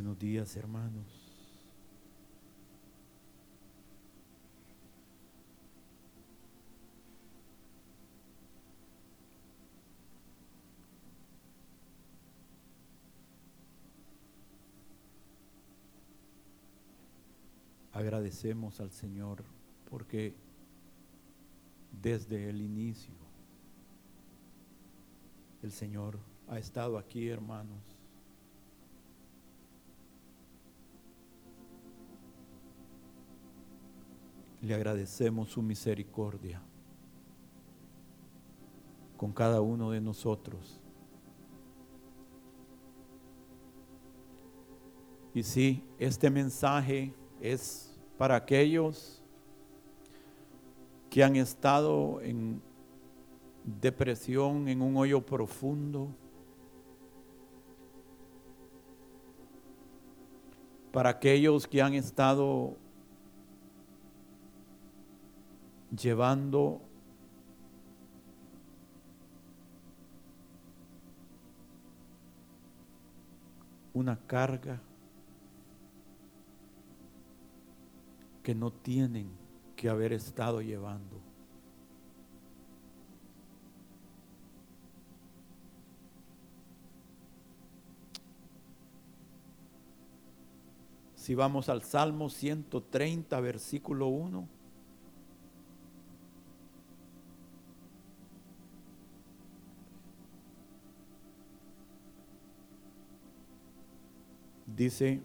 Buenos días, hermanos. Agradecemos al Señor porque desde el inicio el Señor ha estado aquí, hermanos. Le agradecemos su misericordia con cada uno de nosotros. Y sí, este mensaje es para aquellos que han estado en depresión, en un hoyo profundo, para aquellos que han estado llevando una carga que no tienen que haber estado llevando. Si vamos al Salmo 130, versículo 1. Dice,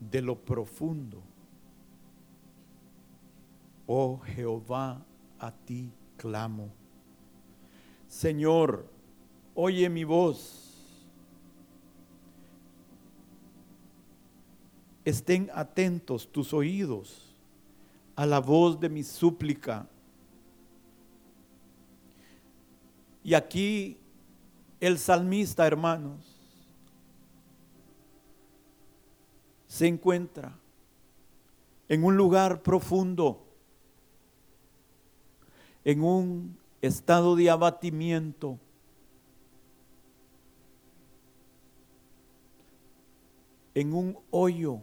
de lo profundo, oh Jehová, a ti clamo. Señor, oye mi voz estén atentos tus oídos a la voz de mi súplica. Y aquí el salmista, hermanos, se encuentra en un lugar profundo, en un estado de abatimiento, en un hoyo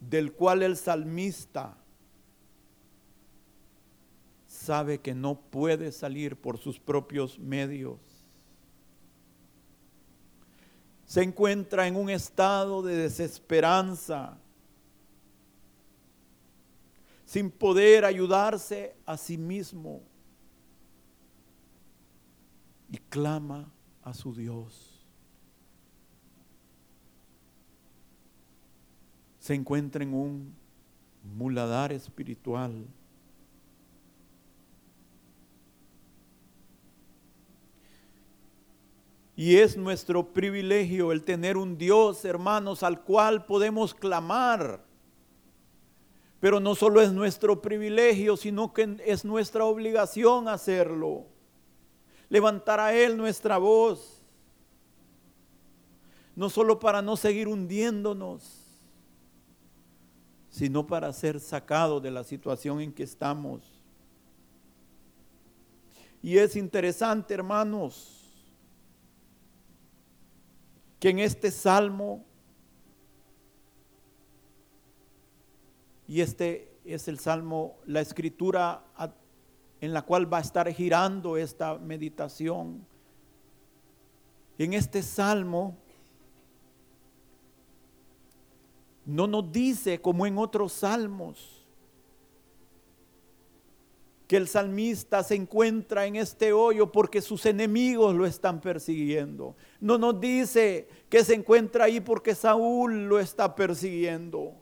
del cual el salmista sabe que no puede salir por sus propios medios. Se encuentra en un estado de desesperanza, sin poder ayudarse a sí mismo, y clama a su Dios. se encuentra en un muladar espiritual. Y es nuestro privilegio el tener un Dios, hermanos, al cual podemos clamar. Pero no solo es nuestro privilegio, sino que es nuestra obligación hacerlo. Levantar a Él nuestra voz. No solo para no seguir hundiéndonos, sino para ser sacado de la situación en que estamos. Y es interesante, hermanos, que en este salmo, y este es el salmo, la escritura en la cual va a estar girando esta meditación, en este salmo, No nos dice como en otros salmos que el salmista se encuentra en este hoyo porque sus enemigos lo están persiguiendo. No nos dice que se encuentra ahí porque Saúl lo está persiguiendo.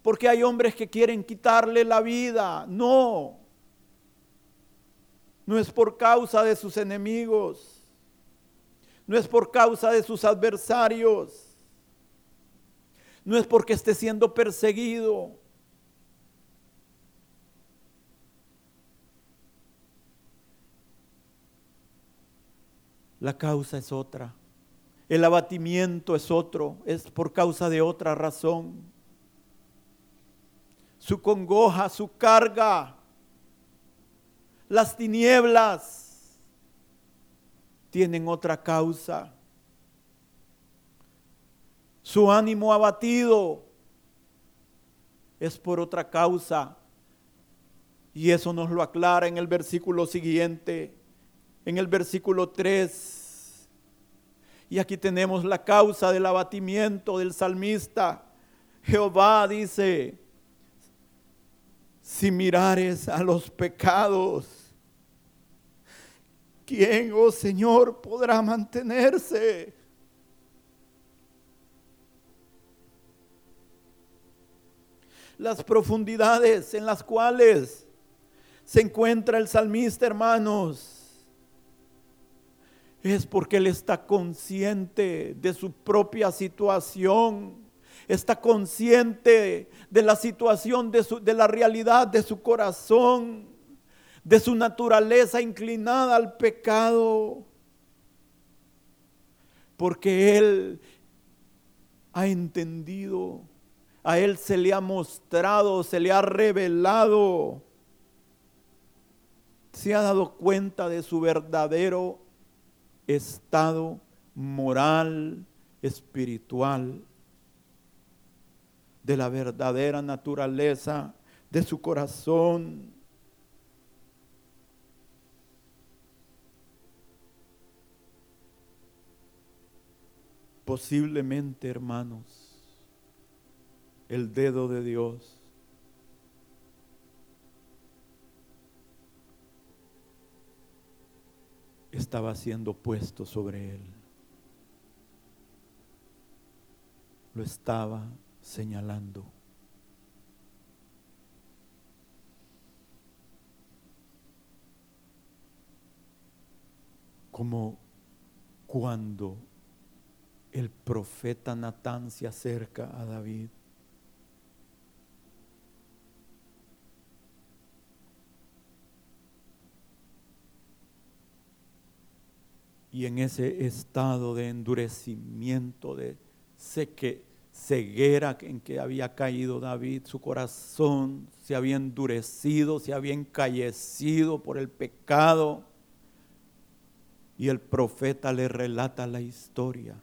Porque hay hombres que quieren quitarle la vida. No. No es por causa de sus enemigos. No es por causa de sus adversarios no es porque esté siendo perseguido. La causa es otra. El abatimiento es otro, es por causa de otra razón. Su congoja, su carga, las tinieblas tienen otra causa. Su ánimo abatido es por otra causa. Y eso nos lo aclara en el versículo siguiente, en el versículo 3. Y aquí tenemos la causa del abatimiento del salmista. Jehová dice, si mirares a los pecados, ¿quién, oh Señor, podrá mantenerse? Las profundidades en las cuales se encuentra el salmista, hermanos, es porque él está consciente de su propia situación, está consciente de la situación, de, de la realidad de su corazón, de su naturaleza inclinada al pecado, porque él ha entendido, a él se le ha mostrado, se le ha revelado se ha dado cuenta de su verdadero estado moral, espiritual, de la verdadera naturaleza de su corazón. Posiblemente, hermanos, el dedo de Dios estaba siendo puesto sobre él. Lo estaba señalando. Como cuando el profeta Natán se acerca a David y en ese estado de endurecimiento, de seque, ceguera en que había caído David, su corazón se había endurecido, se había encallecido por el pecado. Y el profeta le relata la historia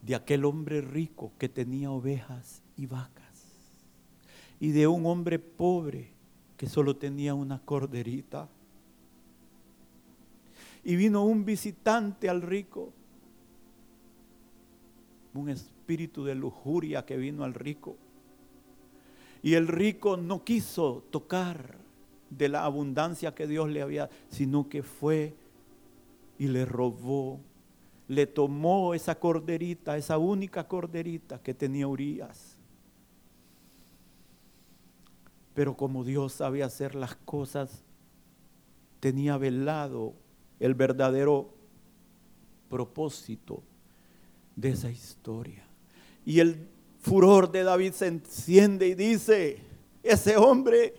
de aquel hombre rico que tenía ovejas y vacas y de un hombre pobre que solo tenía una corderita y vino un visitante al rico. Un espíritu de lujuria que vino al rico. Y el rico no quiso tocar de la abundancia que Dios le había, sino que fue y le robó, le tomó esa corderita, esa única corderita que tenía Urias. Pero como Dios sabía hacer las cosas, tenía velado el verdadero propósito de esa historia. Y el furor de David se enciende y dice, ese hombre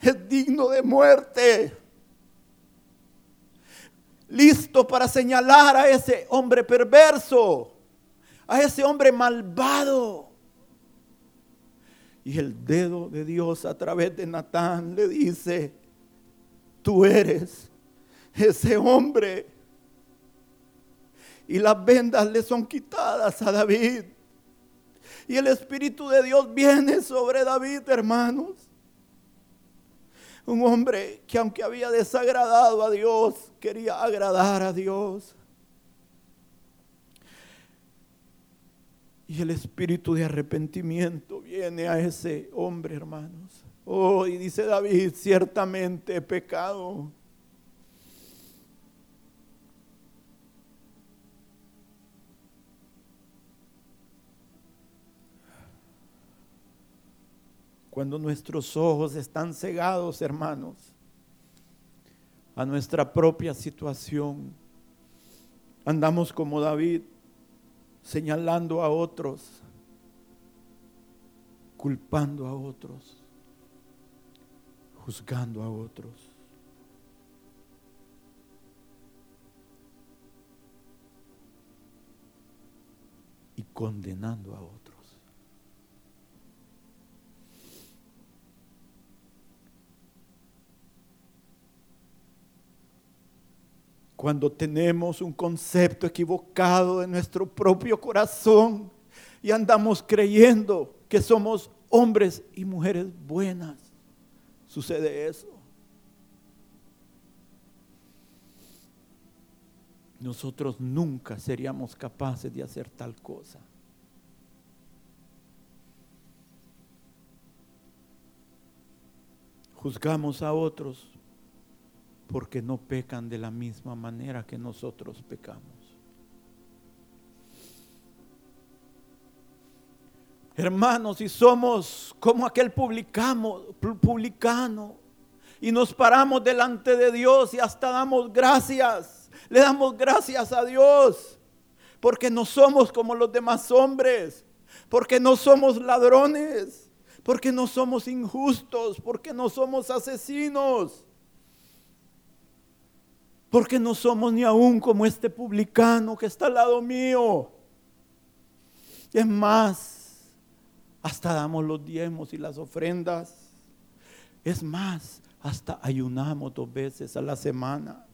es digno de muerte. Listo para señalar a ese hombre perverso, a ese hombre malvado. Y el dedo de Dios a través de Natán le dice, tú eres ese hombre. Y las vendas le son quitadas a David. Y el Espíritu de Dios viene sobre David, hermanos. Un hombre que aunque había desagradado a Dios, quería agradar a Dios. Y el espíritu de arrepentimiento viene a ese hombre, hermanos. Oh, y dice David, ciertamente he pecado. Cuando nuestros ojos están cegados, hermanos, a nuestra propia situación. Andamos como David, señalando a otros, culpando a otros, juzgando a otros. Y condenando a otros. Cuando tenemos un concepto equivocado de nuestro propio corazón y andamos creyendo que somos hombres y mujeres buenas, sucede eso. Nosotros nunca seríamos capaces de hacer tal cosa. Juzgamos a otros porque no pecan de la misma manera que nosotros pecamos. Hermanos, si somos como aquel publicano y nos paramos delante de Dios y hasta damos gracias, le damos gracias a Dios, porque no somos como los demás hombres, porque no somos ladrones, porque no somos injustos, porque no somos asesinos, porque no somos ni aún como este publicano que está al lado mío. Es más, hasta damos los diezmos y las ofrendas. Es más, hasta ayunamos dos veces a la semana.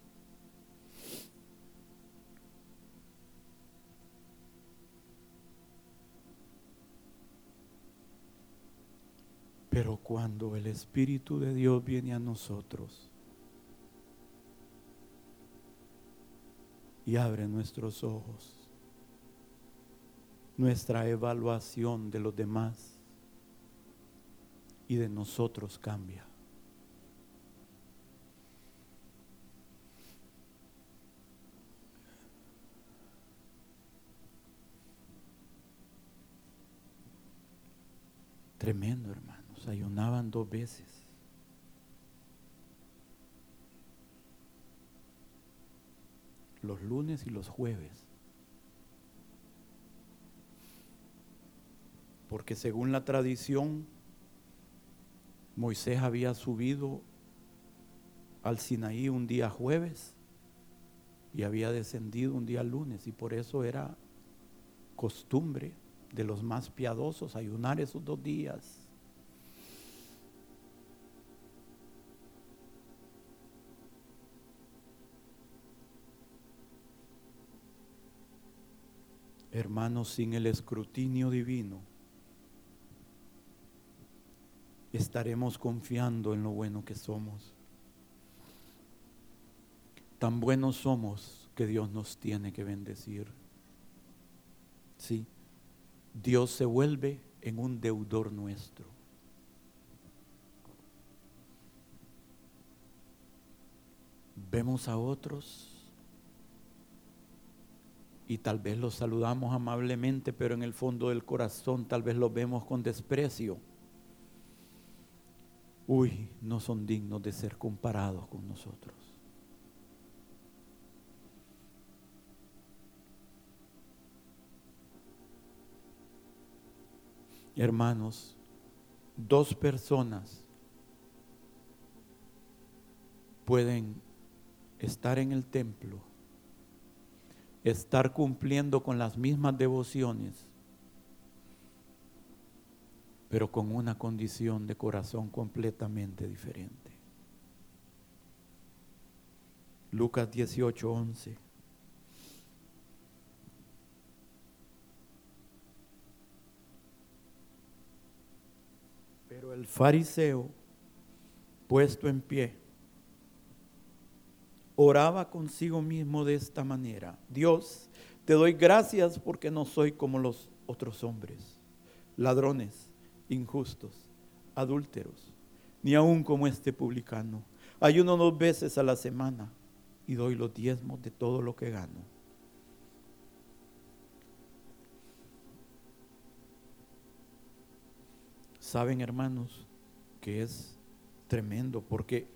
Pero cuando el Espíritu de Dios viene a nosotros y abre nuestros ojos, nuestra evaluación de los demás y de nosotros cambia. Tremendo, hermano ayunaban dos veces. Los lunes y los jueves. Porque según la tradición, Moisés había subido al Sinaí un día jueves y había descendido un día lunes y por eso era costumbre de los más piadosos ayunar esos dos días. Hermanos, sin el escrutinio divino, estaremos confiando en lo bueno que somos. Tan buenos somos que Dios nos tiene que bendecir. Sí, Dios se vuelve en un deudor nuestro. Vemos a otros y tal vez los saludamos amablemente, pero en el fondo del corazón tal vez los vemos con desprecio. Uy, no son dignos de ser comparados con nosotros. Hermanos, dos personas pueden estar en el templo estar cumpliendo con las mismas devociones, pero con una condición de corazón completamente diferente. Lucas 18, 11. Pero el fariseo, puesto en pie, oraba consigo mismo de esta manera. Dios, te doy gracias porque no soy como los otros hombres, ladrones, injustos, adúlteros, ni aun como este publicano. Ayuno dos veces a la semana y doy los diezmos de todo lo que gano. Saben, hermanos, que es tremendo porque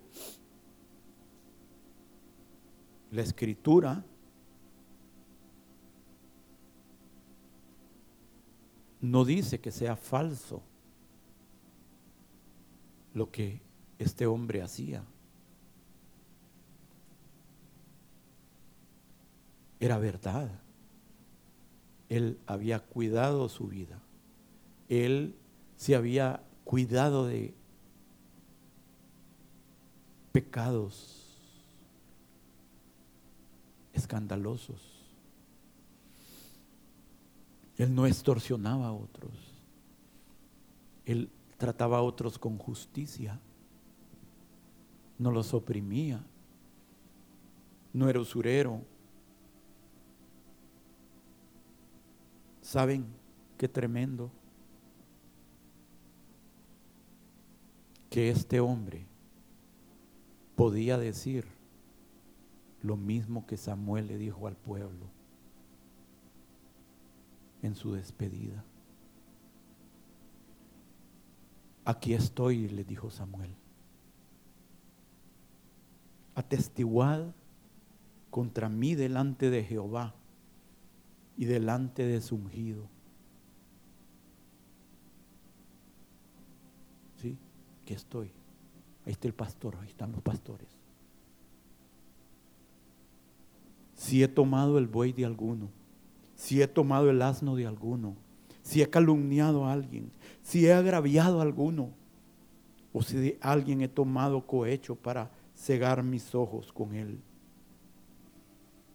la escritura no dice que sea falso lo que este hombre hacía. Era verdad. Él había cuidado su vida. Él se había cuidado de pecados escandalosos. Él no extorsionaba a otros. Él trataba a otros con justicia. No los oprimía. No era usurero. ¿Saben qué tremendo? Que este hombre podía decir lo mismo que Samuel le dijo al pueblo en su despedida. Aquí estoy, le dijo Samuel. Atestiguad contra mí delante de Jehová y delante de su ungido. ¿Sí? Aquí estoy. Ahí está el pastor, ahí están los pastores. Si he tomado el buey de alguno, si he tomado el asno de alguno, si he calumniado a alguien, si he agraviado a alguno, o si de alguien he tomado cohecho para cegar mis ojos con él,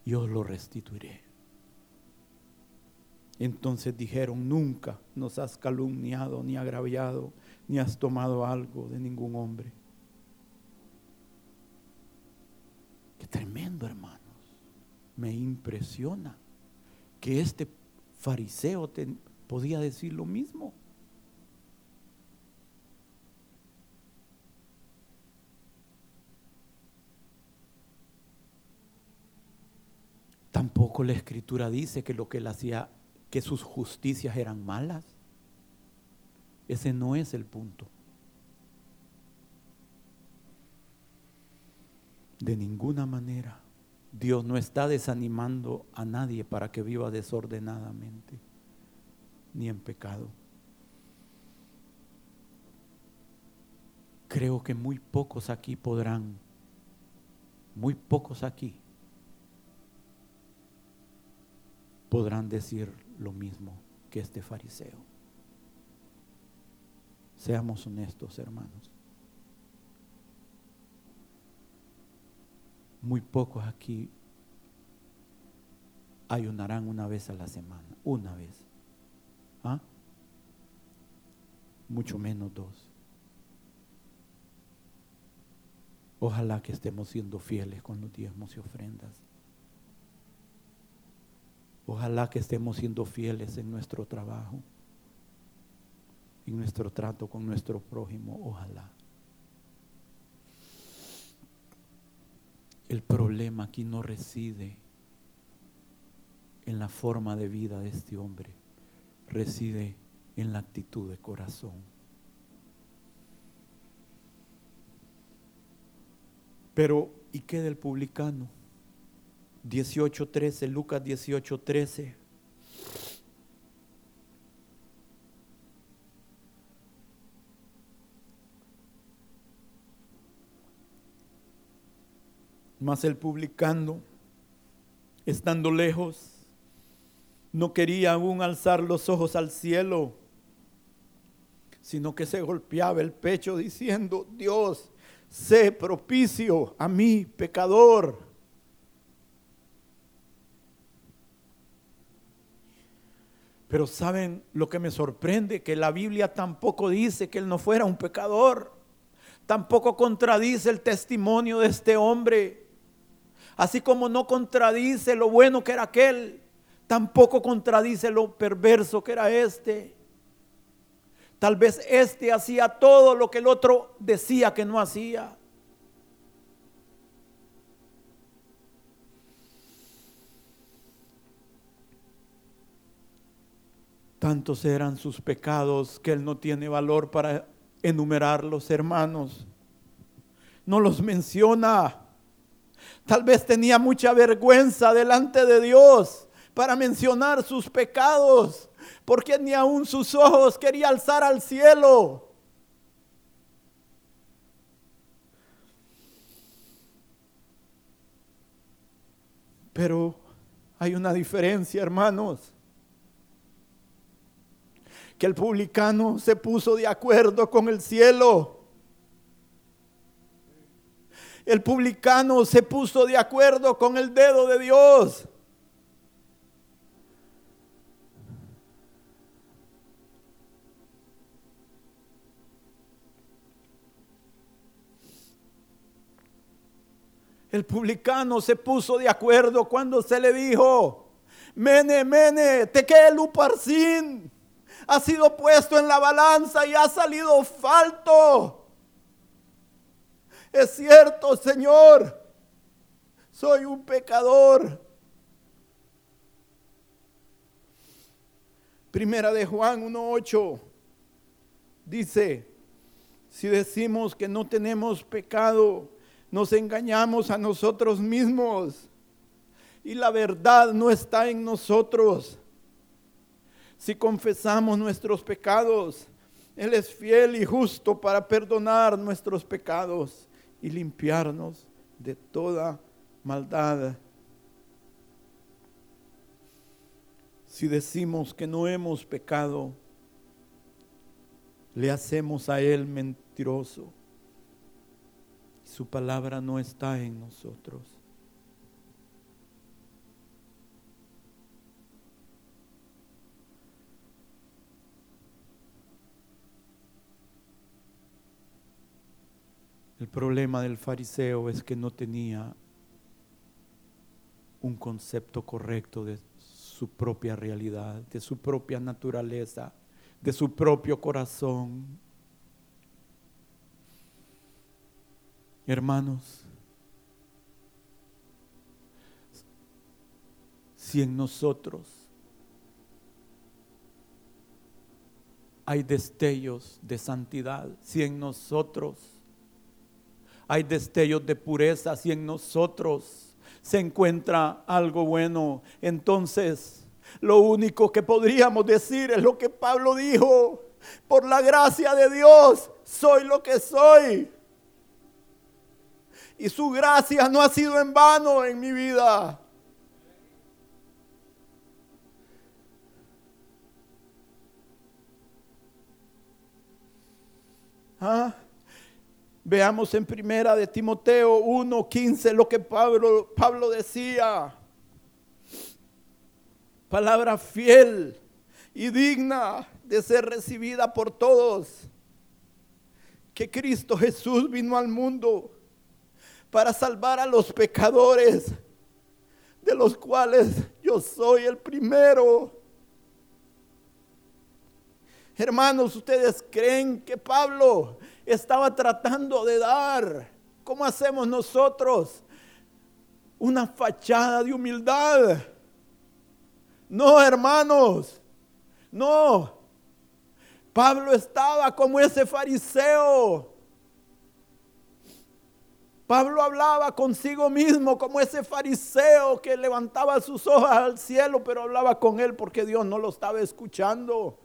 yo lo restituiré. Entonces dijeron, nunca nos has calumniado, ni agraviado, ni has tomado algo de ningún hombre. Qué tremendo, hermanos. Me impresiona que este fariseo podía decir lo mismo. Tampoco la escritura dice que lo que él hacía, que sus justicias eran malas. Ese no es el punto. De ninguna manera. Dios no está desanimando a nadie para que viva desordenadamente ni en pecado. Creo que muy pocos aquí podrán, muy pocos aquí podrán decir lo mismo que este fariseo. Seamos honestos, hermanos. Muy pocos aquí ayunarán una vez a la semana, una vez. ¿Ah? Mucho menos dos. Ojalá que estemos siendo fieles con los diezmos y ofrendas. Ojalá que estemos siendo fieles en nuestro trabajo, en nuestro trato con nuestro prójimo. Ojalá. El problema aquí no reside en la forma de vida de este hombre, reside en la actitud de corazón. Pero, ¿y qué del publicano? 18.13, Lucas 18.13. Mas el publicano, estando lejos, no quería aún alzar los ojos al cielo, sino que se golpeaba el pecho diciendo, Dios, sé propicio a mí, pecador. Pero ¿saben lo que me sorprende? Que la Biblia tampoco dice que él no fuera un pecador. Tampoco contradice el testimonio de este hombre. Así como no contradice lo bueno que era aquel, tampoco contradice lo perverso que era este. Tal vez este hacía todo lo que el otro decía que no hacía. Tantos eran sus pecados que él no tiene valor para enumerarlos, hermanos. No los menciona. Tal vez tenía mucha vergüenza delante de Dios para mencionar sus pecados, porque ni aun sus ojos quería alzar al cielo. Pero hay una diferencia, hermanos que el publicano se puso de acuerdo con el cielo El publicano se puso de acuerdo con el dedo de Dios. El publicano se puso de acuerdo cuando se le dijo, Mene, Mene, te queda el uparsin. Ha sido puesto en la balanza y ha salido falto. Es cierto, Señor, soy un pecador. Primera de Juan 1.8 dice, si decimos que no tenemos pecado, nos engañamos a nosotros mismos y la verdad no está en nosotros. Si confesamos nuestros pecados, Él es fiel y justo para perdonar nuestros pecados y limpiarnos de toda maldad. Si decimos que no hemos pecado, le hacemos a Él mentiroso su palabra no está en nosotros. El problema del fariseo es que no tenía un concepto correcto de su propia realidad, de su propia naturaleza, de su propio corazón. Hermanos, si en nosotros hay destellos de santidad, si en nosotros hay destellos de pureza, si en nosotros se encuentra algo bueno, entonces lo único que podríamos decir es lo que Pablo dijo, por la gracia de Dios soy lo que soy y su gracia no ha sido en vano en mi vida. ¿Ah? Veamos en primera de Timoteo 1:15 lo que Pablo, Pablo decía. Palabra fiel y digna de ser recibida por todos. Que Cristo Jesús vino al mundo para salvar a los pecadores, de los cuales yo soy el primero. Hermanos, ¿ustedes creen que Pablo estaba tratando de dar, como hacemos nosotros, una fachada de humildad? No, hermanos, no. Pablo estaba como ese fariseo Pablo hablaba consigo mismo como ese fariseo que levantaba sus ojos al cielo, pero hablaba con él porque Dios no lo estaba escuchando.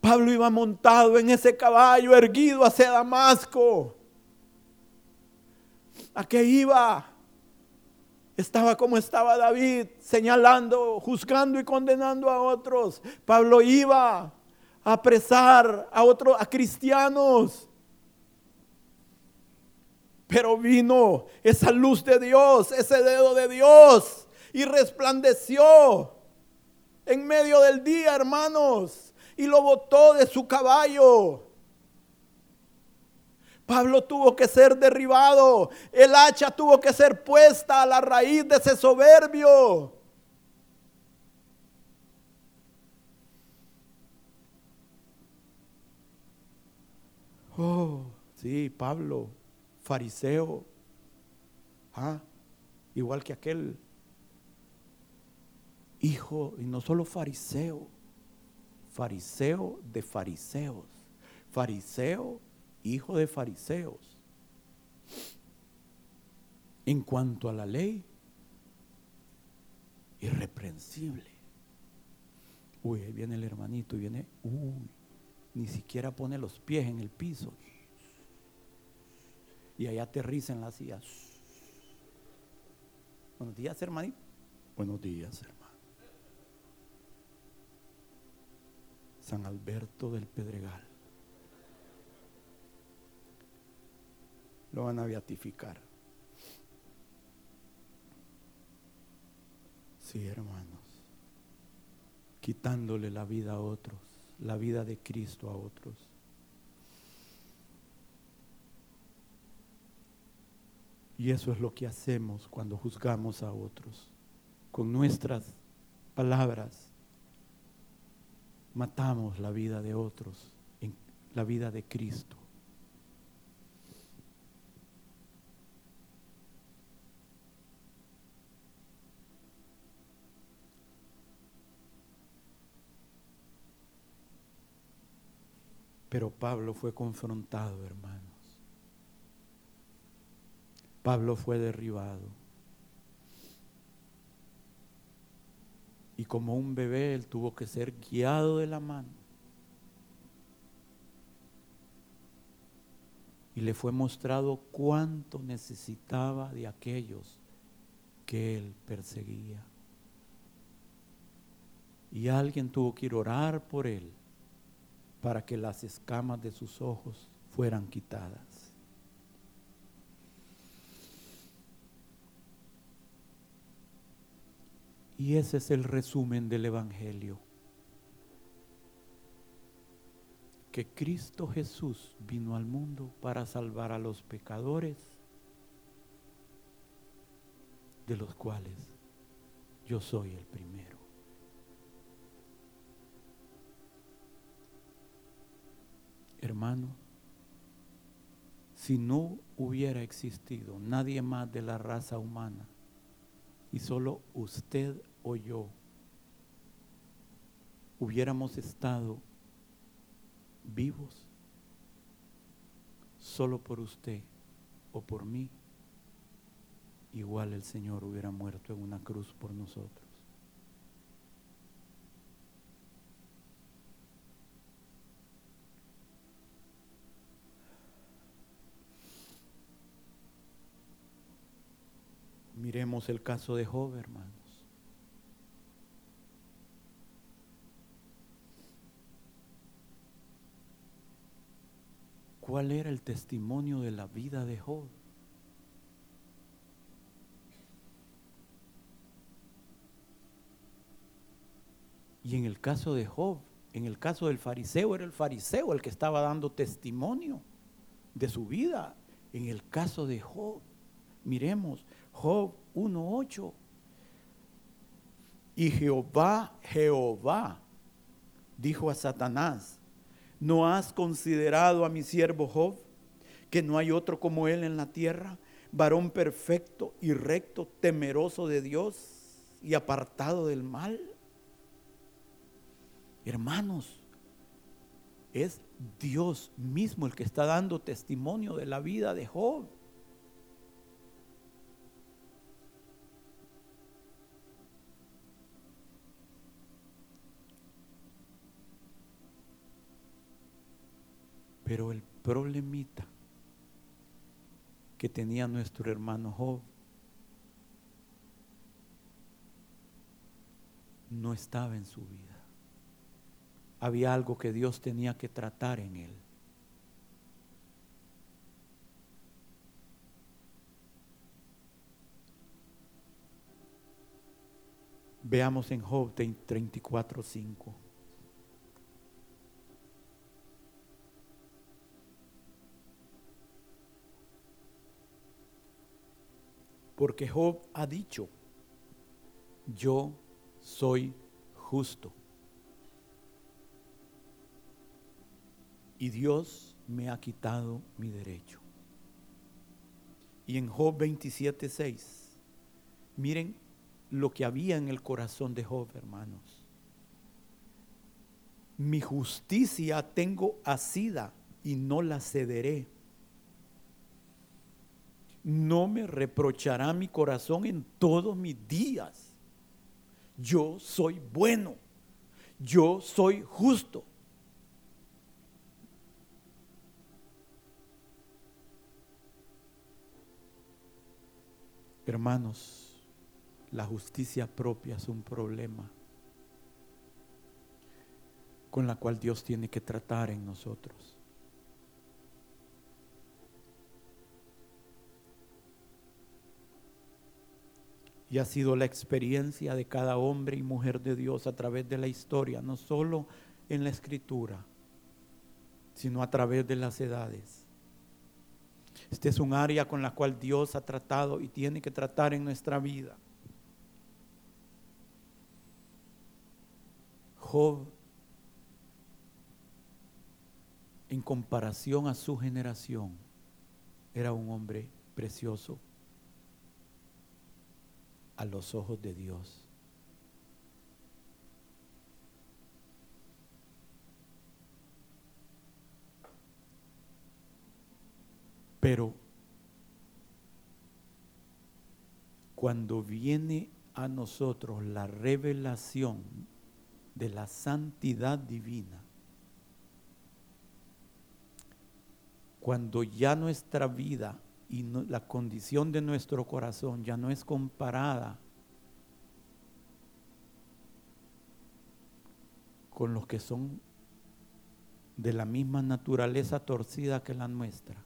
Pablo iba montado en ese caballo erguido hacia Damasco. ¿A qué iba? Estaba como estaba David, señalando, juzgando y condenando a otros. Pablo iba a apresar a otros, a cristianos pero vino esa luz de Dios, ese dedo de Dios, y resplandeció en medio del día, hermanos, y lo botó de su caballo. Pablo tuvo que ser derribado, el hacha tuvo que ser puesta a la raíz de ese soberbio. Oh, sí, Pablo fariseo, ¿ah? igual que aquel hijo, y no solo fariseo, fariseo de fariseos, fariseo, hijo de fariseos. En cuanto a la ley, irreprensible. Uy, ahí viene el hermanito y viene, uy, ni siquiera pone los pies en el piso y allá aterriza en la silla. Buenos días, hermanito. Buenos días, hermano. San Alberto del Pedregal. Lo van a beatificar. Sí, hermanos. Quitándole la vida a otros, la vida de Cristo a otros. Y eso es lo que hacemos cuando juzgamos a otros, con nuestras palabras, matamos la vida de otros, en la vida de Cristo. Pero Pablo fue confrontado, hermanos. Pablo fue derribado. Y como un bebé, él tuvo que ser guiado de la mano. Y le fue mostrado cuánto necesitaba de aquellos que él perseguía. Y alguien tuvo que ir a orar por él para que las escamas de sus ojos fueran quitadas. Y ese es el resumen del Evangelio. Que Cristo Jesús vino al mundo para salvar a los pecadores, de los cuales yo soy el primero. hermano, si no hubiera existido nadie más de la raza humana y solo usted o yo hubiéramos estado vivos solo por usted o por mí, igual el Señor hubiera muerto en una cruz por nosotros. Miremos el caso de Job, hermanos. ¿Cuál era el testimonio de la vida de Job? Y en el caso de Job, en el caso del fariseo, era el fariseo el que estaba dando testimonio de su vida. En el caso de Job, miremos, Job 1.8. Y Jehová, Jehová, dijo a Satanás, ¿no has considerado a mi siervo Job, que no hay otro como él en la tierra, varón perfecto y recto, temeroso de Dios y apartado del mal? Hermanos, es Dios mismo el que está dando testimonio de la vida de Job. Pero el problemita que tenía nuestro hermano Job no estaba en su vida. Había algo que Dios tenía que tratar en él. Veamos en Job 34.5. Porque Job ha dicho, yo soy justo. Y Dios me ha quitado mi derecho. Y en Job 27, 6, miren lo que había en el corazón de Job, hermanos. Mi justicia tengo asida y no la cederé no me reprochará mi corazón en todos mis días. Yo soy bueno, yo soy justo. Hermanos, la justicia propia es un problema con la cual Dios tiene que tratar en nosotros. Y ha sido la experiencia de cada hombre y mujer de Dios a través de la historia, no solo en la escritura, sino a través de las edades. Este es un área con la cual Dios ha tratado y tiene que tratar en nuestra vida. Job, en comparación a su generación, era un hombre precioso a los ojos de Dios. Pero cuando viene a nosotros la revelación de la santidad divina, cuando ya nuestra vida y la condición de nuestro corazón ya no es comparada con los que son de la misma naturaleza torcida que la nuestra,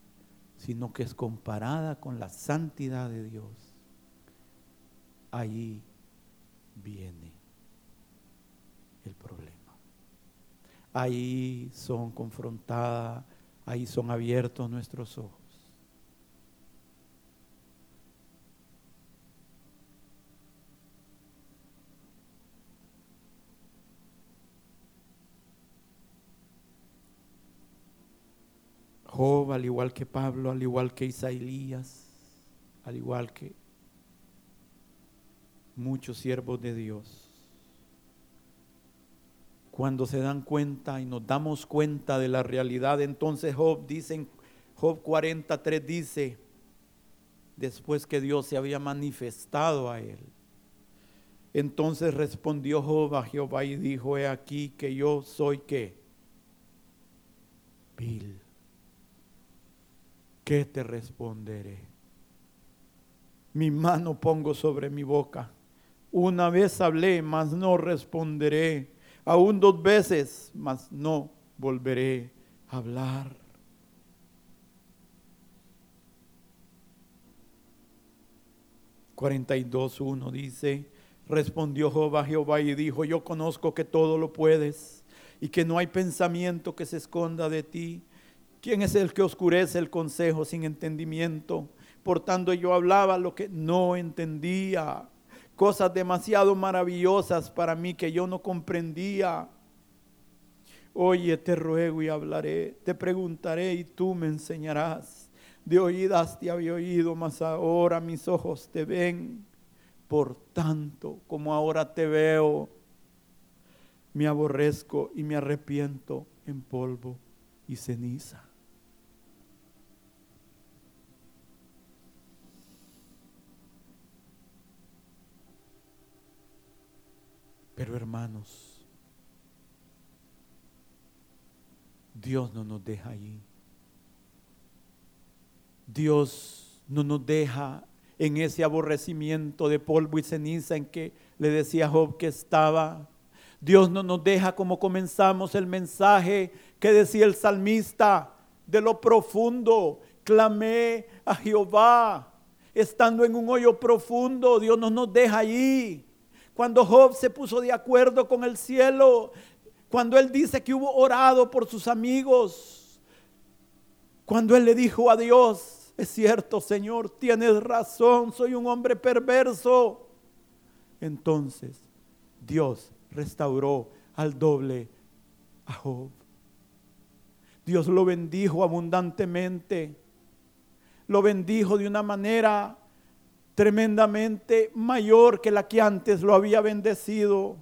sino que es comparada con la santidad de Dios. Ahí viene el problema. Ahí son confrontadas, ahí son abiertos nuestros ojos. Job, al igual que Pablo, al igual que Isaías, al igual que muchos siervos de Dios, cuando se dan cuenta y nos damos cuenta de la realidad, entonces Job dice, Job 43 dice, después que Dios se había manifestado a él, entonces respondió Job a Jehová y dijo, he aquí que yo soy qué? Vil ¿qué te responderé? Mi mano pongo sobre mi boca. Una vez hablé, mas no responderé. Aún dos veces, mas no volveré a hablar. uno dice, respondió Jehová Jehová y dijo, yo conozco que todo lo puedes y que no hay pensamiento que se esconda de ti. ¿Quién es el que oscurece el consejo sin entendimiento? Por tanto yo hablaba lo que no entendía, cosas demasiado maravillosas para mí que yo no comprendía. Oye, te ruego y hablaré, te preguntaré y tú me enseñarás. De oídas te había oído, mas ahora mis ojos te ven. Por tanto, como ahora te veo, me aborrezco y me arrepiento en polvo y ceniza. Pero hermanos, Dios no nos deja allí. Dios no nos deja en ese aborrecimiento de polvo y ceniza en que le decía Job que estaba. Dios no nos deja como comenzamos el mensaje que decía el salmista, de lo profundo, clamé a Jehová. Estando en un hoyo profundo, Dios no nos deja allí. Cuando Job se puso de acuerdo con el cielo, cuando él dice que hubo orado por sus amigos, cuando él le dijo a Dios, es cierto Señor, tienes razón, soy un hombre perverso. Entonces Dios restauró al doble a Job. Dios lo bendijo abundantemente. Lo bendijo de una manera tremendamente mayor que la que antes lo había bendecido,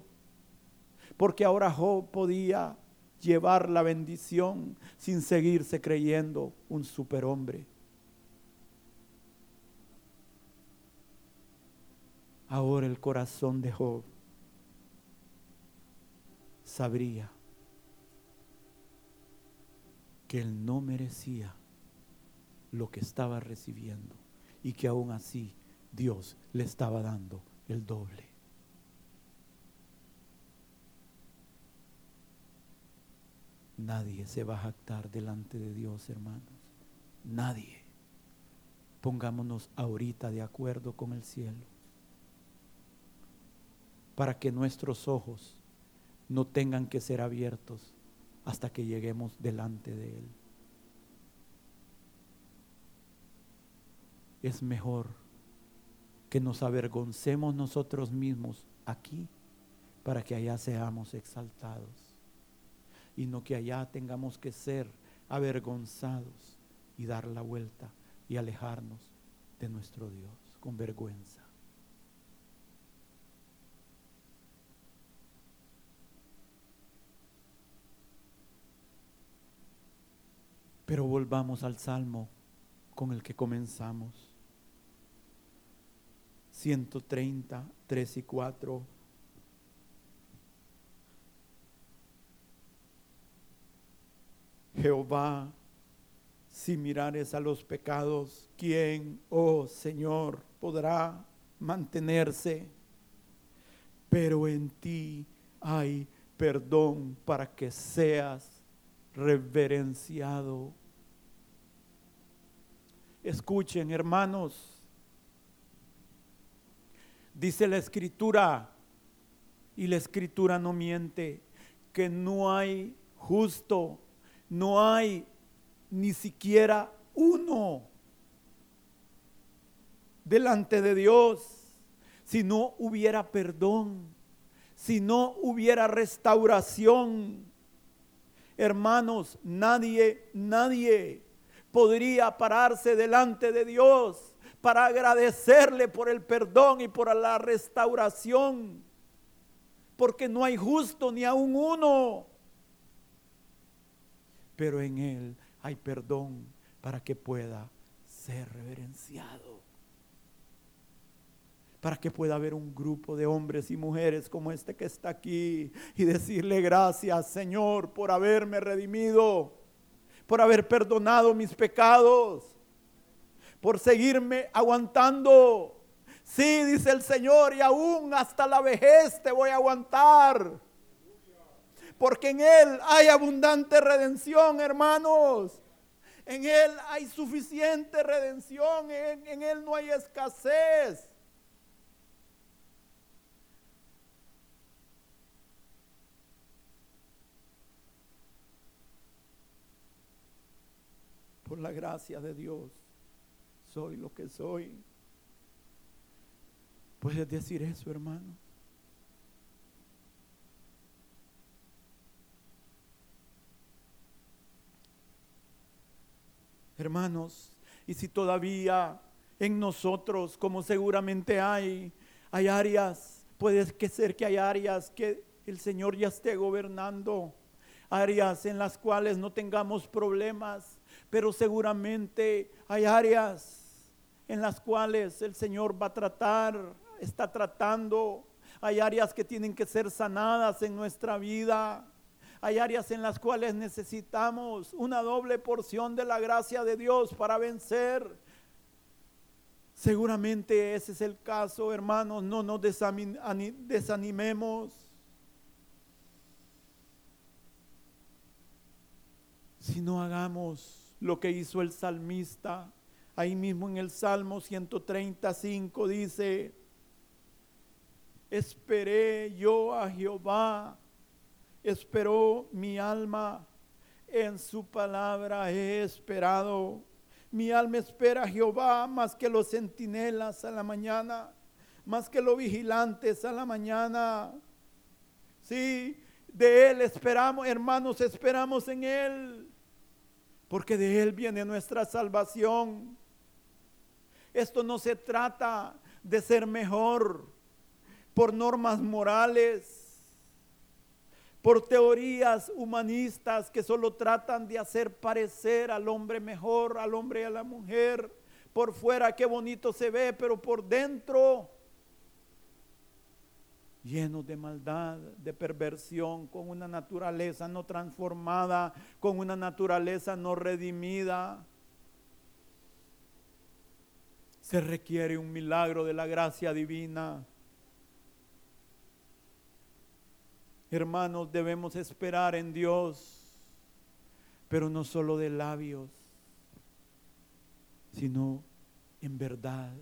porque ahora Job podía llevar la bendición sin seguirse creyendo un superhombre. Ahora el corazón de Job sabría que él no merecía lo que estaba recibiendo y que aún así Dios le estaba dando el doble. Nadie se va a jactar delante de Dios, hermanos. Nadie. Pongámonos ahorita de acuerdo con el cielo. para que nuestros ojos no tengan que ser abiertos hasta que lleguemos delante de Él. Es mejor que nos avergoncemos nosotros mismos aquí para que allá seamos exaltados y no que allá tengamos que ser avergonzados y dar la vuelta y alejarnos de nuestro Dios con vergüenza. Pero volvamos al salmo con el que comenzamos. 130, 3 y 4. Jehová, si mirares a los pecados, ¿quién, oh Señor, podrá mantenerse? Pero en ti hay perdón para que seas reverenciado. Escuchen, hermanos, dice la escritura, y la escritura no miente, que no hay justo, no hay ni siquiera uno delante de Dios si no hubiera perdón, si no hubiera restauración. Hermanos, nadie, nadie podría pararse delante de Dios para agradecerle por el perdón y por la restauración, porque no hay justo ni aun uno. Pero en Él hay perdón para que pueda ser reverenciado. Para que pueda haber un grupo de hombres y mujeres como este que está aquí y decirle gracias Señor por haberme redimido, por haber perdonado mis pecados, por seguirme aguantando. Sí, dice el Señor, y aún hasta la vejez te voy a aguantar. Porque en Él hay abundante redención, hermanos. En Él hay suficiente redención, en, en Él no hay escasez. por la gracia de Dios, soy lo que soy. ¿Puedes decir eso, hermano? Hermanos, y si todavía en nosotros, como seguramente hay, hay áreas, puede que ser que hay áreas que el Señor ya esté gobernando, áreas en las cuales no tengamos problemas, pero seguramente hay áreas en las cuales el Señor va a tratar, está tratando. Hay áreas que tienen que ser sanadas en nuestra vida. Hay áreas en las cuales necesitamos una doble porción de la gracia de Dios para vencer. Seguramente ese es el caso, hermanos. No nos desanimemos. Si no hagamos lo que hizo el salmista. Ahí mismo en el Salmo 135 dice, esperé yo a Jehová, esperó mi alma, en su palabra he esperado. Mi alma espera a Jehová más que los centinelas a la mañana, más que los vigilantes a la mañana. Sí, de Él esperamos, hermanos, esperamos en Él porque de Él viene nuestra salvación. Esto no se trata de ser mejor por normas morales, por teorías humanistas que solo tratan de hacer parecer al hombre mejor, al hombre y a la mujer. Por fuera qué bonito se ve, pero por dentro llenos de maldad, de perversión, con una naturaleza no transformada, con una naturaleza no redimida. Se requiere un milagro de la gracia divina. Hermanos, debemos esperar en Dios, pero no solo de labios, sino en verdad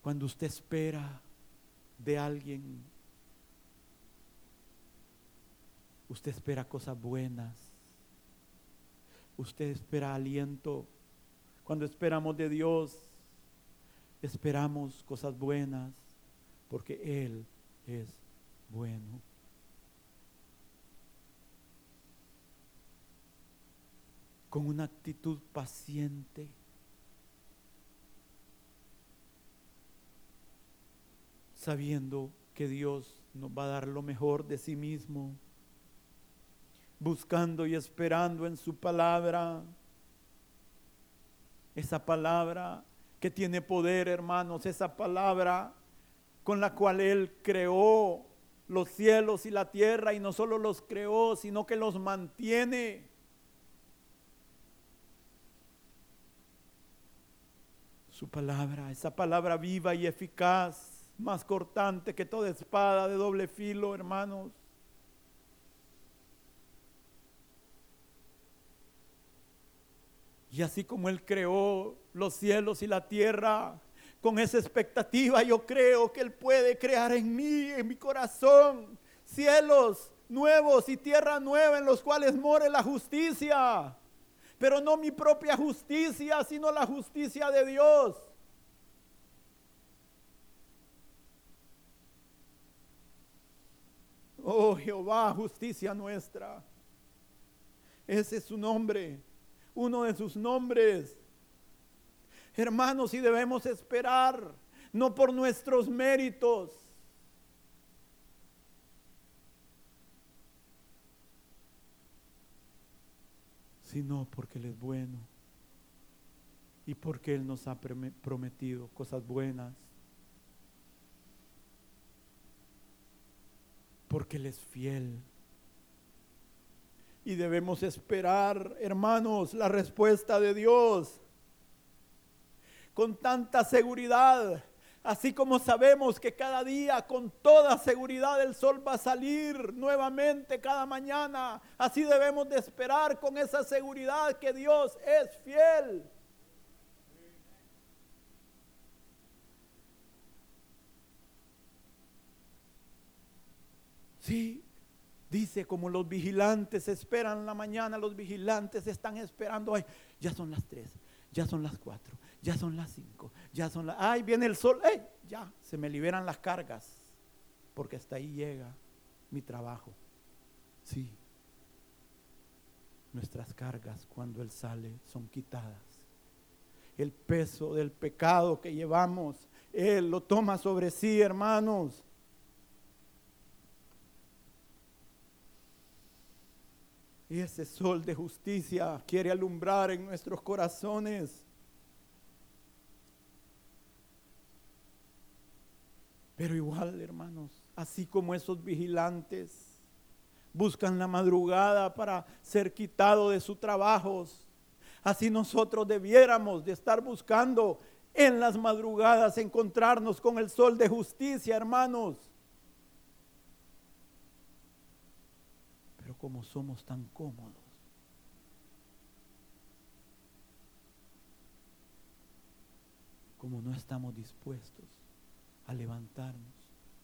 Cuando usted espera de alguien, usted espera cosas buenas, usted espera aliento. Cuando esperamos de Dios, esperamos cosas buenas, porque Él es bueno. Con una actitud paciente. Sabiendo que Dios nos va a dar lo mejor de sí mismo. Buscando y esperando en su palabra. Esa palabra que tiene poder, hermanos, esa palabra con la cual Él creó los cielos y la tierra y no solo los creó, sino que los mantiene. Su palabra, esa palabra viva y eficaz, más cortante que toda espada de doble filo, hermanos. Y así como Él creó los cielos y la tierra, con esa expectativa yo creo que Él puede crear en mí, en mi corazón, cielos nuevos y tierra nueva en los cuales more la justicia. Pero no mi propia justicia, sino la justicia de Dios. Oh Jehová, justicia nuestra. Ese es su nombre, uno de sus nombres. Hermanos, y debemos esperar, no por nuestros méritos, sino porque Él es bueno y porque Él nos ha prometido cosas buenas, porque Él es fiel. Y debemos esperar, hermanos, la respuesta de Dios con tanta seguridad. Así como sabemos que cada día con toda seguridad el sol va a salir nuevamente cada mañana, así debemos de esperar con esa seguridad que Dios es fiel. Sí, dice como los vigilantes esperan la mañana, los vigilantes están esperando, ay, ya son las tres, ya son las cuatro, ya son las cinco, ya son las, ay, viene el sol, ¡eh! ya, se me liberan las cargas, porque hasta ahí llega mi trabajo. Sí, nuestras cargas cuando Él sale son quitadas. El peso del pecado que llevamos, Él lo toma sobre sí, hermanos. Y ese sol de justicia quiere alumbrar en nuestros corazones. Pero igual, hermanos, así como esos vigilantes buscan la madrugada para ser quitados de sus trabajos, así nosotros debiéramos de estar buscando en las madrugadas encontrarnos con el sol de justicia, hermanos. Como somos tan cómodos, como no estamos dispuestos a levantarnos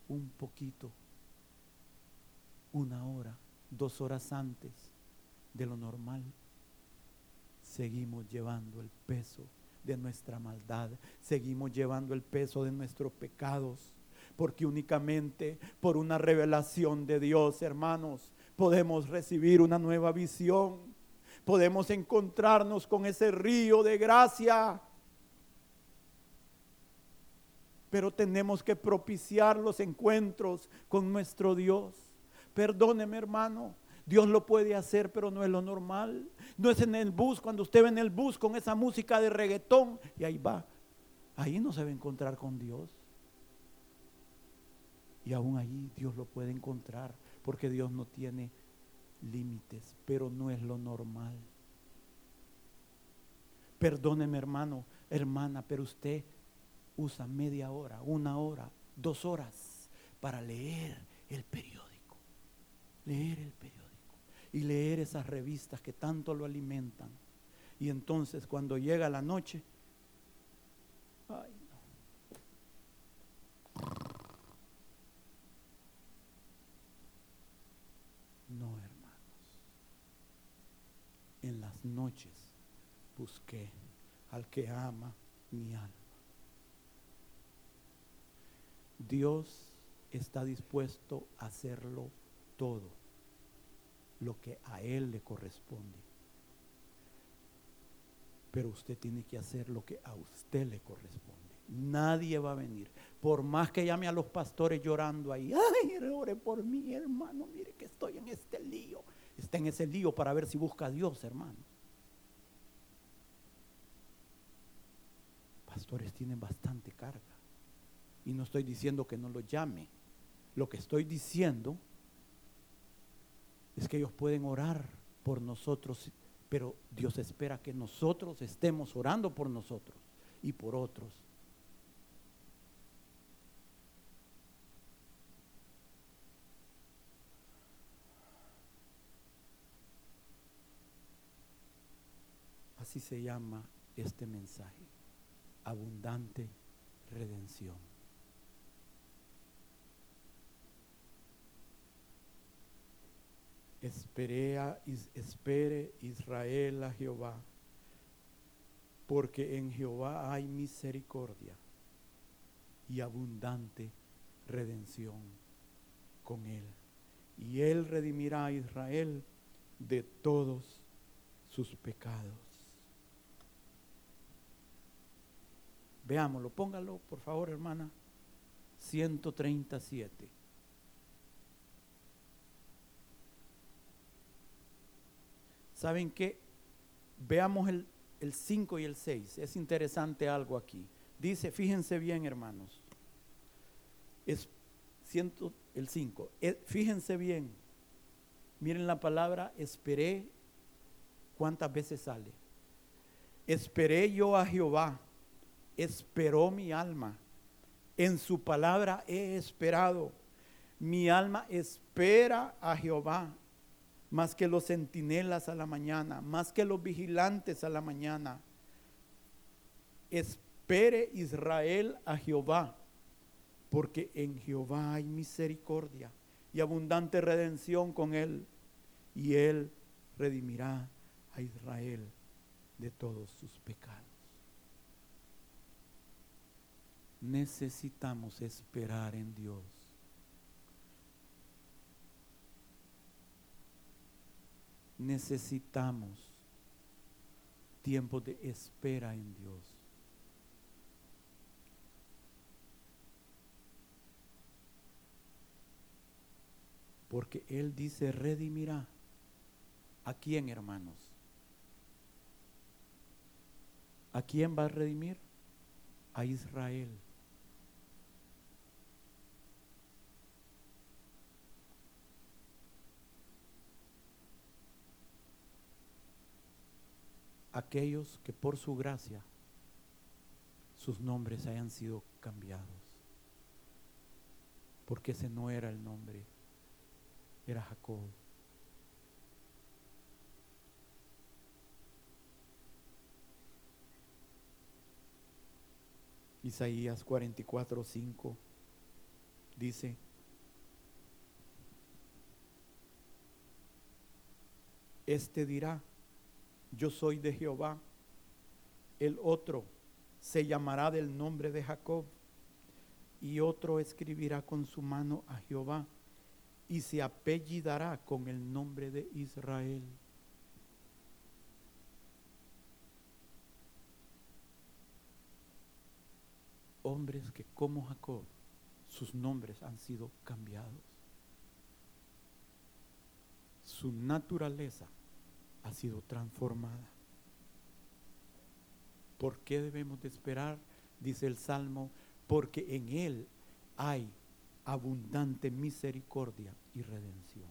un poquito, una hora, dos horas antes de lo normal, seguimos llevando el peso de nuestra maldad, seguimos llevando el peso de nuestros pecados, porque únicamente por una revelación de Dios, hermanos, podemos recibir una nueva visión, podemos encontrarnos con ese río de gracia pero tenemos que propiciar los encuentros con nuestro Dios. Perdóneme hermano, Dios lo puede hacer, pero no es lo normal. No es en el bus, cuando usted ve en el bus con esa música de reggaetón y ahí va. Ahí no se va a encontrar con Dios. Y aún allí Dios lo puede encontrar, porque Dios no tiene límites, pero no es lo normal. Perdóneme hermano, hermana, pero usted usa media hora, una hora, dos horas para leer el periódico. Leer el periódico. Y leer esas revistas que tanto lo alimentan. Y entonces cuando llega la noche, ay noches busqué al que ama mi alma. Dios está dispuesto a hacerlo todo, lo que a Él le corresponde. Pero usted tiene que hacer lo que a usted le corresponde. Nadie va a venir. Por más que llame a los pastores llorando ahí, ay, ore por mí, hermano, mire que estoy en este lío. Está en ese lío para ver si busca a Dios, hermano. Pastores tienen bastante carga. Y no estoy diciendo que no lo llame. Lo que estoy diciendo es que ellos pueden orar por nosotros, pero Dios espera que nosotros estemos orando por nosotros y por otros. Así se llama este mensaje, abundante redención. espere Israel a Jehová, porque en Jehová hay misericordia y abundante redención con él. Y él redimirá a Israel de todos sus pecados. Veámoslo, póngalo por favor hermana. 137. ¿Saben qué? Veamos el, 5 y el 6. Es interesante algo aquí. Dice, fíjense bien hermanos. Es ciento, el 5. Eh, fíjense bien. Miren la palabra esperé. ¿Cuántas veces sale? Esperé yo a Jehová. Esperó mi alma. En su palabra he esperado. Mi alma espera a Jehová más que los centinelas a la mañana, más que los vigilantes a la mañana. Espere Israel a Jehová, porque en Jehová hay misericordia y abundante redención con él, y él redimirá a Israel de todos sus pecados. Necesitamos esperar en Dios necesitamos tiempo de espera en Dios. Porque Él dice, redimirá. ¿A quién, hermanos? ¿A quién va a redimir? A Israel. Aquellos que por su gracia sus nombres hayan sido cambiados. Porque ese no era el nombre, era Jacob. Isaías 44, 5 dice, este dirá, yo soy de Jehová. El otro se llamará del nombre de Jacob y otro escribirá con su mano a Jehová y se apellidará con el nombre de Israel. Hombres que como Jacob, sus nombres han sido cambiados. Su naturaleza ha sido transformada. ¿Por qué debemos de esperar? Dice el Salmo, porque en Él hay abundante misericordia y redención.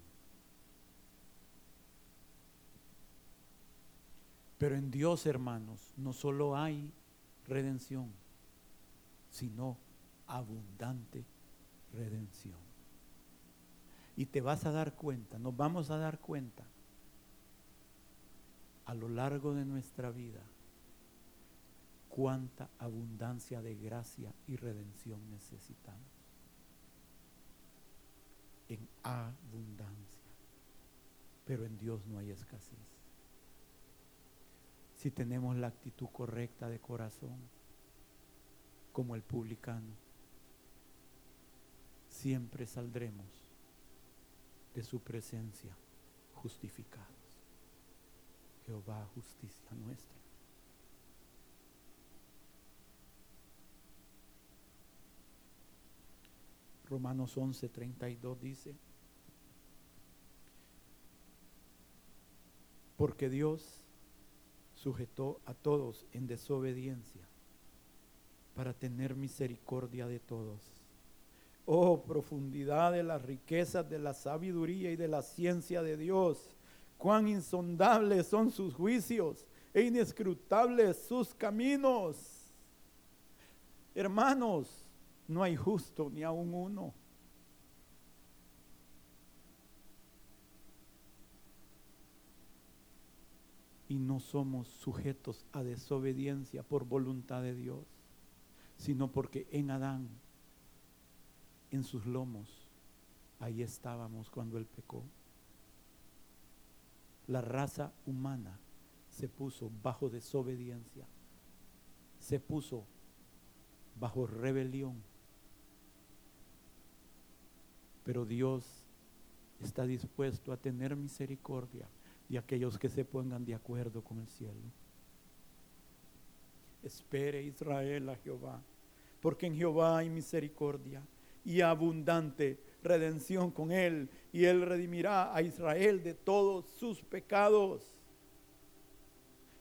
Pero en Dios, hermanos, no solo hay redención, sino abundante redención. Y te vas a dar cuenta, nos vamos a dar cuenta a lo largo de nuestra vida cuánta abundancia de gracia y redención necesitamos. En abundancia. Pero en Dios no hay escasez. si tenemos la actitud correcta de corazón, como el publicano, siempre saldremos de su presencia justificados. Jehová, justicia nuestra. Romanos 11, 32 dice, porque Dios sujetó a todos en desobediencia para tener misericordia de todos. Oh, profundidad de las riquezas de la sabiduría y de la ciencia de Dios. Cuán insondables son sus juicios e inescrutables sus caminos. Hermanos, no hay justo ni aun uno. Y no somos sujetos a desobediencia por voluntad de Dios, sino porque en Adán, en sus lomos, ahí estábamos cuando Él pecó. La raza humana se puso bajo desobediencia, se puso bajo rebelión pero Dios está dispuesto a tener misericordia de aquellos que se pongan de acuerdo con el cielo. Espere Israel a Jehová, porque en Jehová hay misericordia y abundante redención con él, y él redimirá a Israel de todos sus pecados.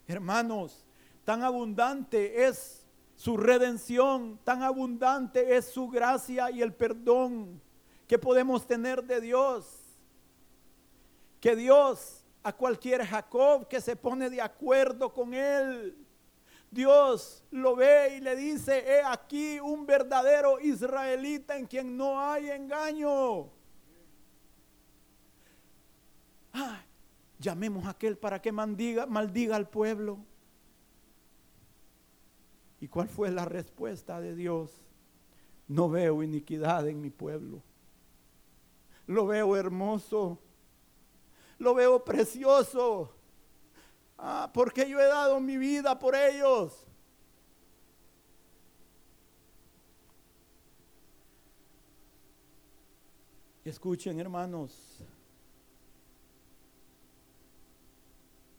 Hermanos, tan abundante es su redención, tan abundante es su gracia y el perdón que podemos tener de Dios. Que Dios a cualquier Jacob que se pone de acuerdo con él, Dios lo ve y le dice, he aquí un verdadero israelita en quien no hay engaño. Ah, llamemos a aquel para que maldiga, maldiga al pueblo. ¿Y cuál fue la respuesta de Dios? No veo iniquidad en mi pueblo lo veo hermoso, lo veo precioso. Ah, porque yo he dado mi vida por ellos. Escuchen, hermanos,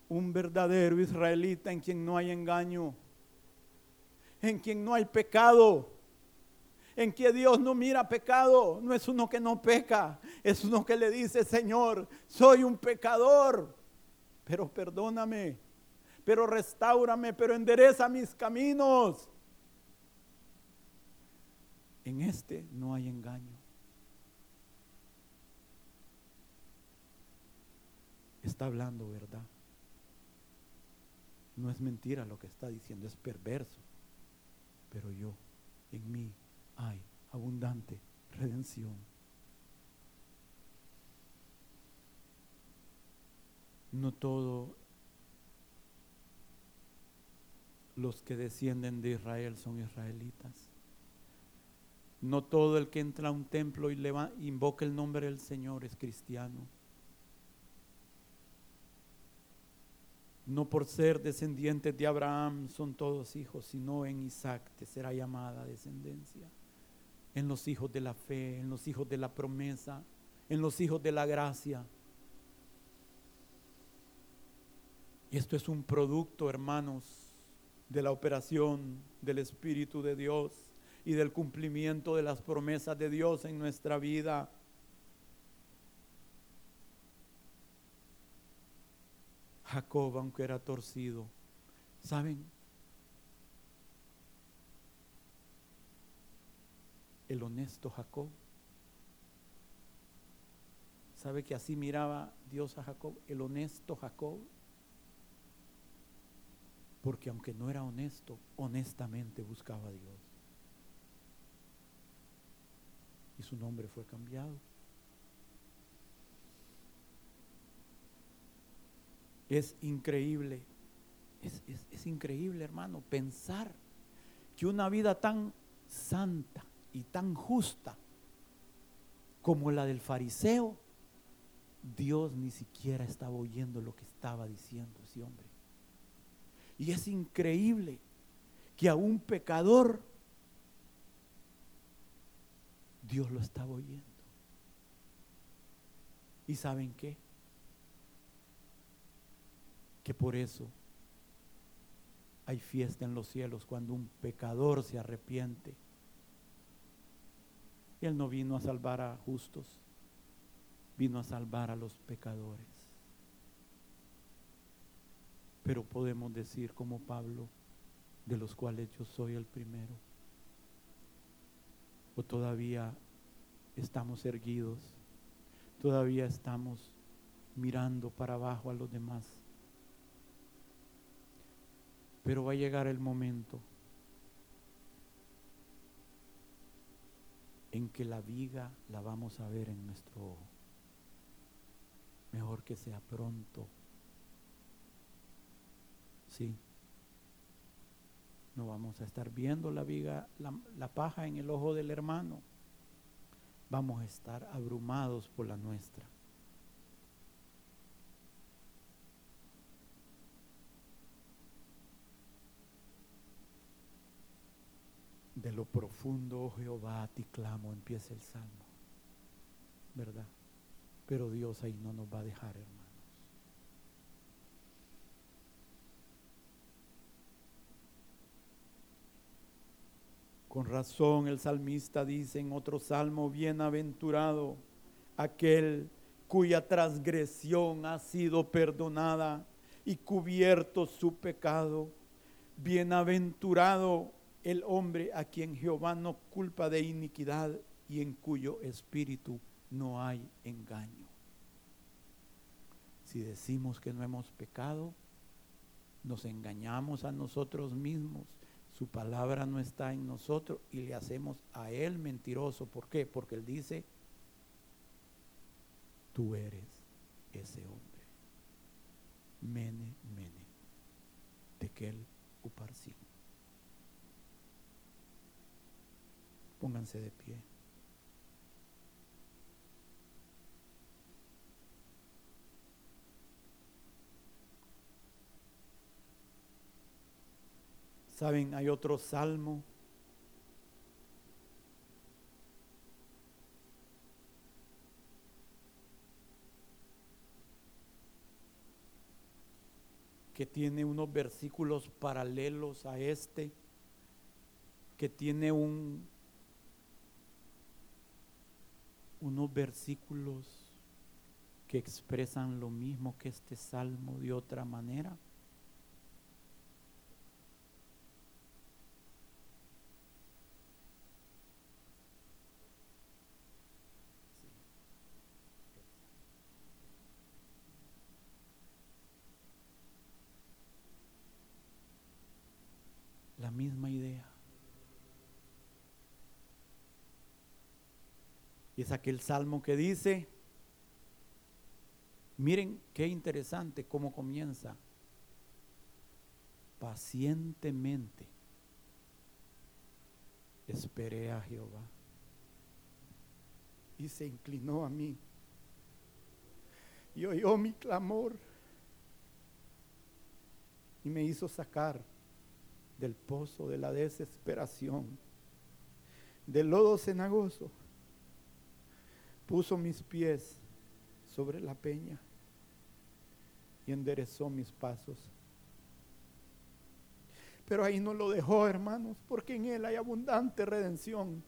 un verdadero israelita en quien no hay engaño, en quien no hay pecado en que Dios no mira pecado, no es uno que no peca, es uno que le dice, Señor, soy un pecador, pero perdóname, pero restaurame, pero endereza mis caminos. En este no hay engaño. Está hablando verdad. No es mentira lo que está diciendo, es perverso. Pero yo, en mí, hay abundante redención. No todos los que descienden de Israel son israelitas. No todo el que entra a un templo y le invoca el nombre del Señor es cristiano. No por ser descendientes de Abraham son todos hijos, sino en Isaac te será llamada descendencia en los hijos de la fe, en los hijos de la promesa, en los hijos de la gracia. Y esto es un producto, hermanos, de la operación del Espíritu de Dios y del cumplimiento de las promesas de Dios en nuestra vida. Jacob, aunque era torcido, ¿saben? el honesto Jacob. ¿Sabe que así miraba Dios a Jacob? El honesto Jacob. Porque aunque no era honesto, honestamente buscaba a Dios. Y su nombre fue cambiado. Es increíble, es, increíble hermano, pensar que una vida tan santa, y tan justa como la del fariseo, Dios ni siquiera estaba oyendo lo que estaba diciendo ese hombre. Y es increíble que a un pecador Dios lo estaba oyendo. ¿Y saben qué? Que por eso hay fiesta en los cielos cuando un pecador se arrepiente. Él no vino a salvar a justos, vino a salvar a los pecadores. Pero podemos decir como Pablo, de los cuales yo soy el primero. O todavía estamos erguidos, todavía estamos mirando para abajo a los demás. Pero va a llegar el momento en que la viga la vamos a ver en nuestro ojo. Mejor que sea pronto. No vamos a estar viendo la viga, la, la paja en el ojo del hermano. Vamos a estar abrumados por la nuestra. De lo profundo, oh Jehová, a ti clamo, empieza el salmo. ¿Verdad? Pero Dios ahí no nos va a dejar, hermanos. Con razón el salmista dice en otro salmo, bienaventurado aquel cuya transgresión ha sido perdonada y cubierto su pecado. Bienaventurado el hombre a quien Jehová no culpa de iniquidad y en cuyo espíritu no hay engaño. Si decimos que no hemos pecado, nos engañamos a nosotros mismos. Su palabra no está en nosotros y le hacemos a él mentiroso. ¿Por qué? Porque él dice, tú eres ese hombre. Mene, mene, tekel uparsin. Pónganse de pie. Saben, hay otro salmo. Que tiene unos versículos paralelos a este, que tiene un unos versículos que expresan lo mismo que este salmo de otra manera. La misma idea. Y es aquel salmo que dice, miren qué interesante cómo comienza. Pacientemente esperé a Jehová. Y se inclinó a mí. Y oyó mi clamor. Y me hizo sacar del pozo de la desesperación, del lodo cenagoso puso mis pies sobre la peña y enderezó mis pasos. Pero ahí no lo dejó, hermanos, porque en Él hay abundante redención.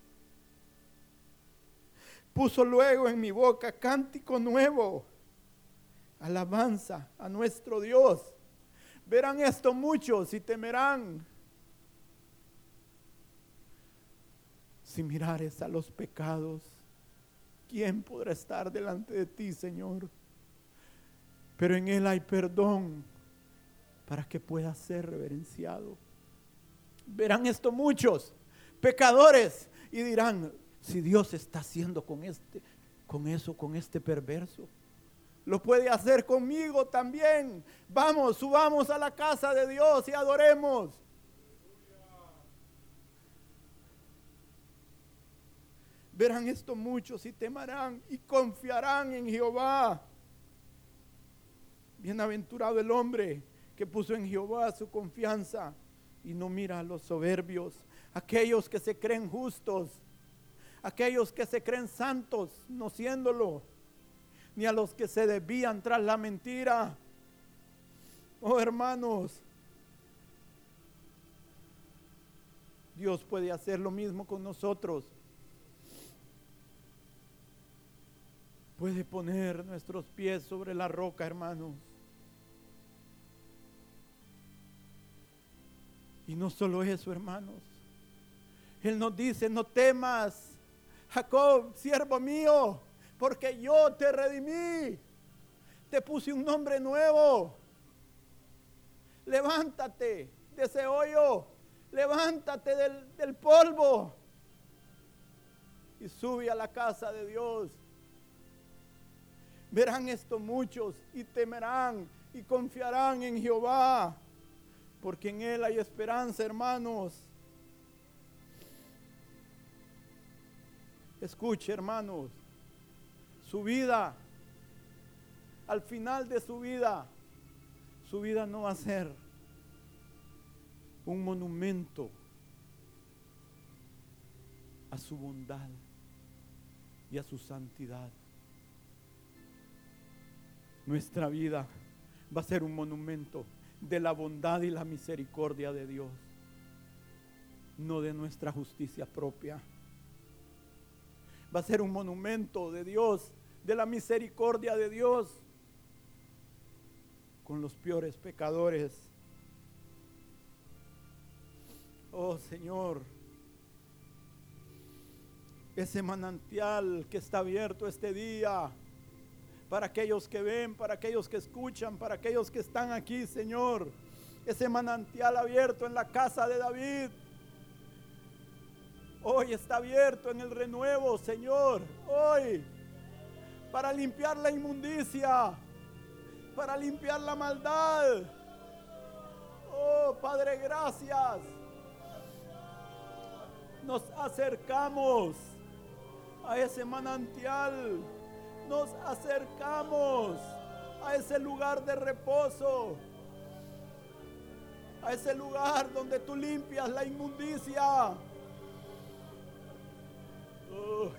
Puso luego en mi boca cántico nuevo, alabanza a nuestro Dios. Verán esto muchos y temerán. Si mirares a los pecados ¿quién podrá estar delante de ti, Señor? Pero en Él hay perdón para que pueda ser reverenciado. Verán esto muchos pecadores y dirán, si Dios está haciendo con este con eso con este perverso, lo puede hacer conmigo también. Vamos, subamos a la casa de Dios y adoremos. Verán esto muchos y temerán y confiarán en Jehová. Bienaventurado el hombre que puso en Jehová su confianza y no mira a los soberbios, aquellos que se creen justos, aquellos que se creen santos, no siéndolo, ni a los que se desvían tras la mentira. Oh hermanos, Dios puede hacer lo mismo con nosotros. Puede poner nuestros pies sobre la roca, hermanos. Y no solo eso, hermanos. Él nos dice, no temas, Jacob, siervo mío, porque yo te redimí. Te puse un nombre nuevo. Levántate de ese hoyo. Levántate del, del polvo. Y sube a la casa de Dios. Verán esto muchos y temerán y confiarán en Jehová. Porque en Él hay esperanza, hermanos. Escuche, hermanos, su vida, al final de su vida, su vida no va a ser un monumento a su bondad y a su santidad. Nuestra vida va a ser un monumento de la bondad y la misericordia de Dios, no de nuestra justicia propia va a ser un monumento de Dios, de la misericordia de Dios con los peores pecadores. Oh Señor, ese manantial que está abierto este día para aquellos que ven, para aquellos que escuchan, para aquellos que están aquí, Señor. Ese manantial abierto en la casa de David Hoy está abierto en el renuevo, Señor. Hoy. Para limpiar la inmundicia. Para limpiar la maldad. Oh, Padre, gracias. Nos acercamos a ese manantial. Nos acercamos a ese lugar de reposo. A ese lugar donde tú limpias la inmundicia Oh,